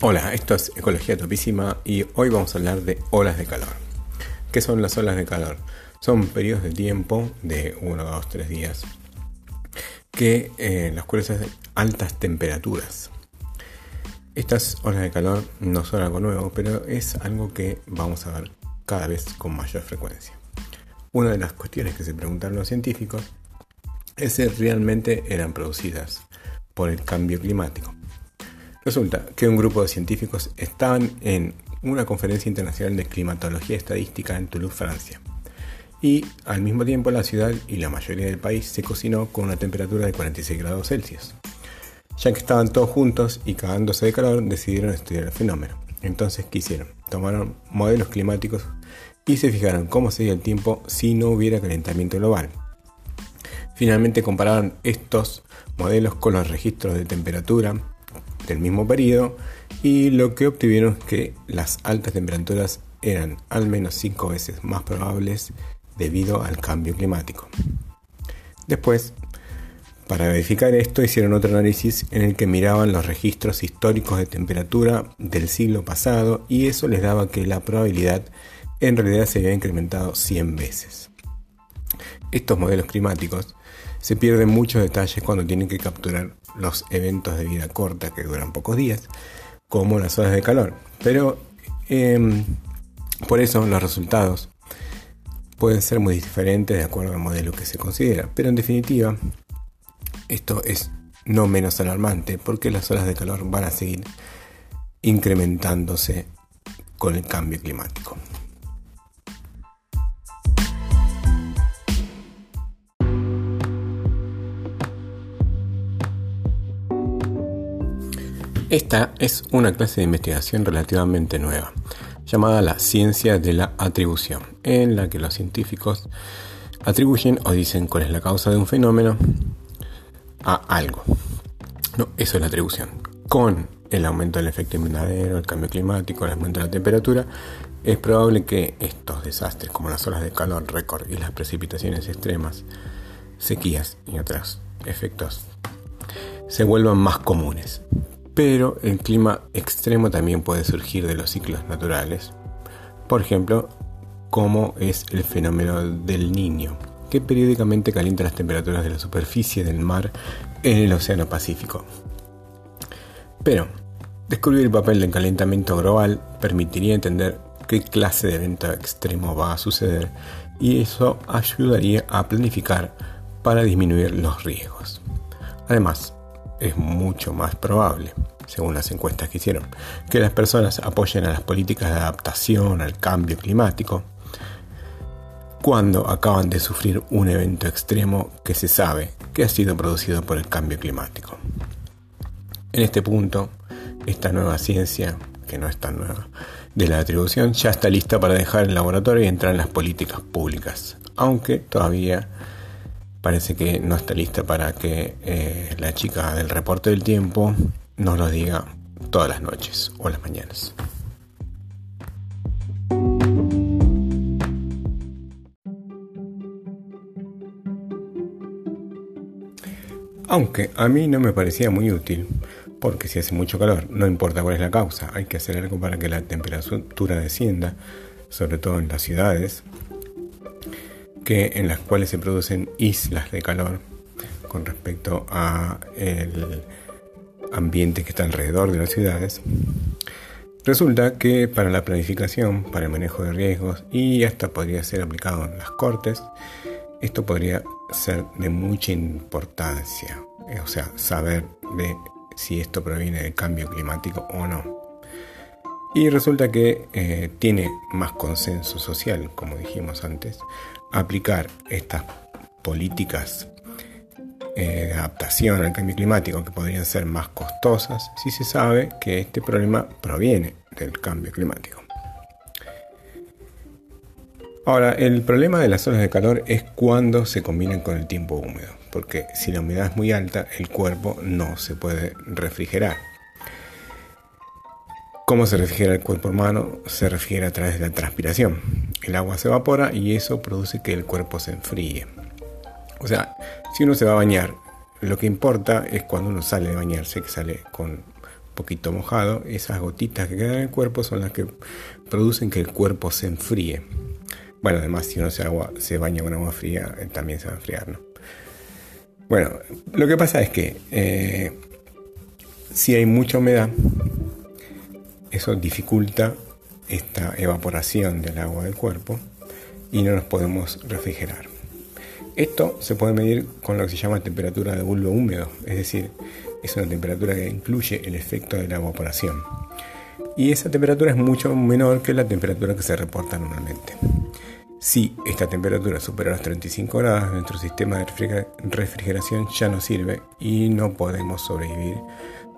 Hola, esto es Ecología Topísima y hoy vamos a hablar de olas de calor. ¿Qué son las olas de calor? Son periodos de tiempo de 1, 2, 3 días que eh, los cuales hacen altas temperaturas. Estas olas de calor no son algo nuevo, pero es algo que vamos a ver cada vez con mayor frecuencia. Una de las cuestiones que se preguntan los científicos es si realmente eran producidas por el cambio climático. Resulta que un grupo de científicos estaban en una conferencia internacional de climatología estadística en Toulouse, Francia. Y al mismo tiempo la ciudad y la mayoría del país se cocinó con una temperatura de 46 grados Celsius. Ya que estaban todos juntos y cagándose de calor, decidieron estudiar el fenómeno. Entonces, ¿qué hicieron? Tomaron modelos climáticos y se fijaron cómo sería el tiempo si no hubiera calentamiento global. Finalmente compararon estos modelos con los registros de temperatura, del mismo periodo y lo que obtuvieron es que las altas temperaturas eran al menos 5 veces más probables debido al cambio climático. Después, para verificar esto, hicieron otro análisis en el que miraban los registros históricos de temperatura del siglo pasado y eso les daba que la probabilidad en realidad se había incrementado 100 veces. Estos modelos climáticos se pierden muchos detalles cuando tienen que capturar los eventos de vida corta que duran pocos días, como las horas de calor. Pero em, por eso los resultados pueden ser muy diferentes de acuerdo al modelo que se considera. Pero en definitiva, esto es no menos alarmante porque las horas de calor van a seguir incrementándose con el cambio climático. Esta es una clase de investigación relativamente nueva, llamada la ciencia de la atribución, en la que los científicos atribuyen o dicen cuál es la causa de un fenómeno a algo. No, eso es la atribución. Con el aumento del efecto invernadero, el cambio climático, el aumento de la temperatura, es probable que estos desastres como las olas de calor récord y las precipitaciones extremas, sequías y otros efectos se vuelvan más comunes. Pero el clima extremo también puede surgir de los ciclos naturales. Por ejemplo, como es el fenómeno del niño, que periódicamente calienta las temperaturas de la superficie del mar en el Océano Pacífico. Pero, descubrir el papel del calentamiento global permitiría entender qué clase de evento extremo va a suceder y eso ayudaría a planificar para disminuir los riesgos. Además, es mucho más probable, según las encuestas que hicieron, que las personas apoyen a las políticas de adaptación al cambio climático cuando acaban de sufrir un evento extremo que se sabe que ha sido producido por el cambio climático. En este punto, esta nueva ciencia, que no es tan nueva, de la atribución ya está lista para dejar el laboratorio y entrar en las políticas públicas, aunque todavía parece que no está lista para que eh, la chica del reporte del tiempo nos lo diga todas las noches o las mañanas. Aunque a mí no me parecía muy útil, porque si hace mucho calor, no importa cuál es la causa, hay que hacer algo para que la temperatura descienda, sobre todo en las ciudades, que en las cuales se producen islas de calor con respecto a el ambiente que está alrededor de las ciudades. Resulta que para la planificación, para el manejo de riesgos y hasta podría ser aplicado en las cortes, esto podría ser de mucha importancia, o sea, saber de si esto proviene del cambio climático o no. Y resulta que eh, tiene más consenso social, como dijimos antes, aplicar estas políticas eh, de adaptación al cambio climático que podrían ser más costosas si se sabe que este problema proviene del cambio climático. Ahora, el problema de las olas de calor es cuando se combinan con el tiempo húmedo, porque si la humedad es muy alta, el cuerpo no se puede refrigerar. ¿Cómo se refrigera el cuerpo humano? Se refrigera a través de la transpiración. El agua se evapora y eso produce que el cuerpo se enfríe. O sea, si uno se va a bañar, lo que importa es cuando uno sale de bañarse, que sale con poquito mojado, esas gotitas que quedan en el cuerpo son las que producen que el cuerpo se enfríe. Bueno, además si uno se baña con agua fría, eh, también se va a enfriar, ¿no? Bueno, lo que pasa es que eh, si hay mucha humedad, eso dificulta esta evaporación del agua del cuerpo y no nos podemos refrigerar. Esto se puede medir con lo que se llama temperatura de bulbo húmedo, es decir, es una temperatura que incluye el efecto de la evaporación. Y esa temperatura es mucho menor que la temperatura que se reporta normalmente. Si esta temperatura supera los 35 grados, nuestro sistema de refrigeración ya no sirve y no podemos sobrevivir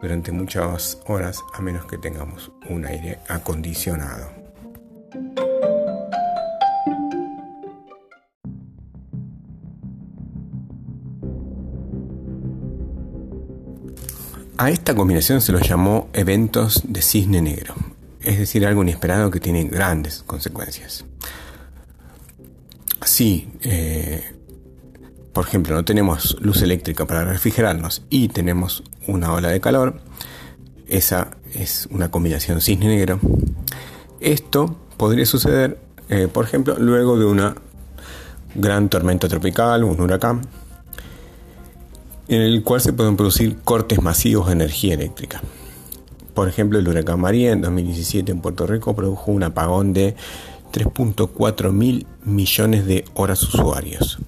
durante muchas horas a menos que tengamos un aire acondicionado. A esta combinación se los llamó eventos de cisne negro, es decir, algo inesperado que tiene grandes consecuencias. Si, eh, por ejemplo, no tenemos luz eléctrica para refrigerarnos y tenemos una ola de calor, esa es una combinación cisne negro. Esto podría suceder, eh, por ejemplo, luego de una gran tormenta tropical, un huracán, en el cual se pueden producir cortes masivos de energía eléctrica. Por ejemplo, el huracán María en 2017 en Puerto Rico produjo un apagón de 3.4 mil millones de horas usuarios.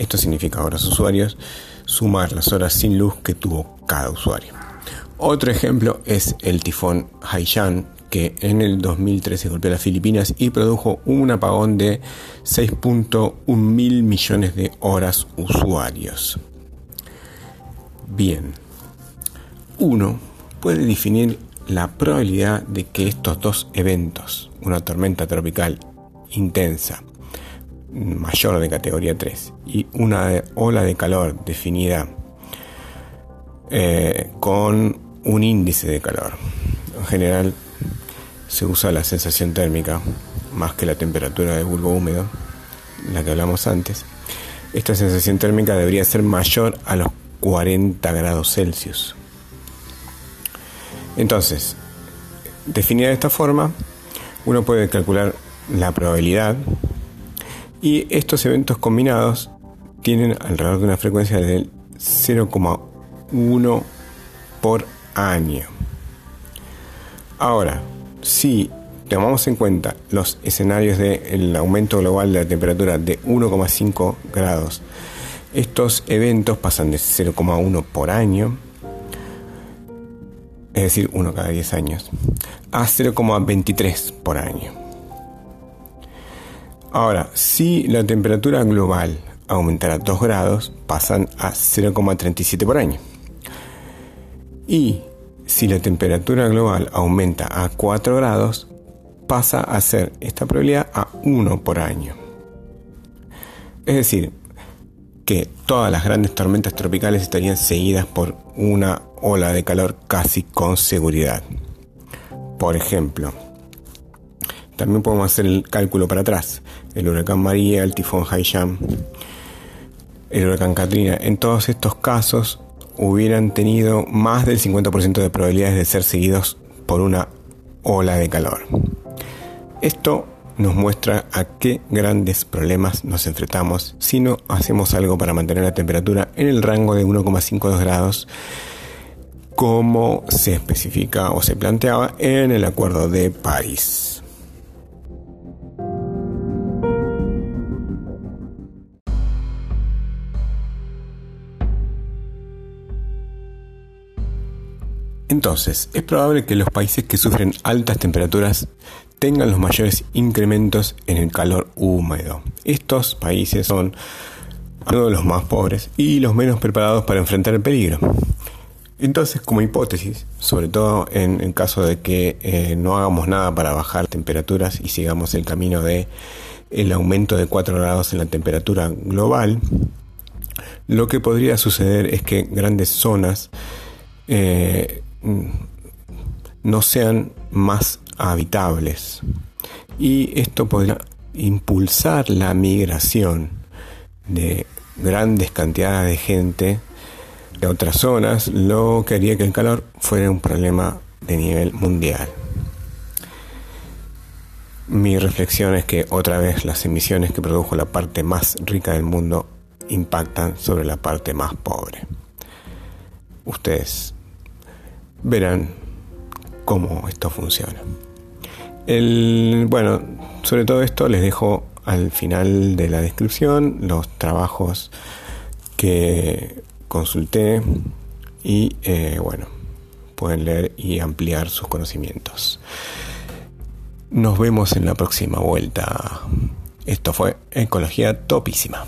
Esto significa horas usuarios, sumar las horas sin luz que tuvo cada usuario. Otro ejemplo es el tifón Haiyan, que en el 2013 golpeó las Filipinas y produjo un apagón de 6.1 mil millones de horas usuarios. Bien, uno puede definir la probabilidad de que estos dos eventos, una tormenta tropical intensa, mayor de categoría 3, y una ola de calor definida eh, con un índice de calor. En general se usa la sensación térmica más que la temperatura de bulbo húmedo, la que hablamos antes. Esta sensación térmica debería ser mayor a los 40 grados Celsius. Entonces, definida de esta forma, uno puede calcular la probabilidad y estos eventos combinados tienen alrededor de una frecuencia del 0,1 por año. Ahora, si tomamos en cuenta los escenarios del aumento global de la temperatura de 1,5 grados estos eventos pasan de 0,1 por año, es decir, uno cada 10 años, a 0,23 por año. Ahora, si la temperatura global aumentara 2 grados, pasan a 0,37 por año. Y si la temperatura global aumenta a 4 grados, pasa a ser esta probabilidad a 1 por año. Es decir, que todas las grandes tormentas tropicales estarían seguidas por una ola de calor casi con seguridad. Por ejemplo, también podemos hacer el cálculo para atrás. El huracán María, el tifón Haiyan, el huracán Katrina. En todos estos casos hubieran tenido más del 50% de probabilidades de ser seguidos por una ola de calor. Esto nos muestra a qué grandes problemas nos enfrentamos si no hacemos algo para mantener la temperatura en el rango de 1,52 grados como se especifica o se planteaba en el Acuerdo de París. Entonces, es probable que los países que sufren altas temperaturas tengan los mayores incrementos en el calor húmedo. Estos países son uno de los más pobres y los menos preparados para enfrentar el peligro. Entonces, como hipótesis, sobre todo en el caso de que eh, no hagamos nada para bajar temperaturas y sigamos el camino de el aumento de 4 grados en la temperatura global, lo que podría suceder es que grandes zonas eh, no sean más habitables. Y esto podría impulsar la migración de grandes cantidades de gente de otras zonas, lo que haría que el calor fuera un problema de nivel mundial. Mi reflexión es que otra vez las emisiones que produjo la parte más rica del mundo impactan sobre la parte más pobre. Ustedes verán cómo esto funciona. El, bueno, sobre todo esto les dejo al final de la descripción los trabajos que consulté y eh, bueno, pueden leer y ampliar sus conocimientos. Nos vemos en la próxima vuelta. Esto fue Ecología Topísima.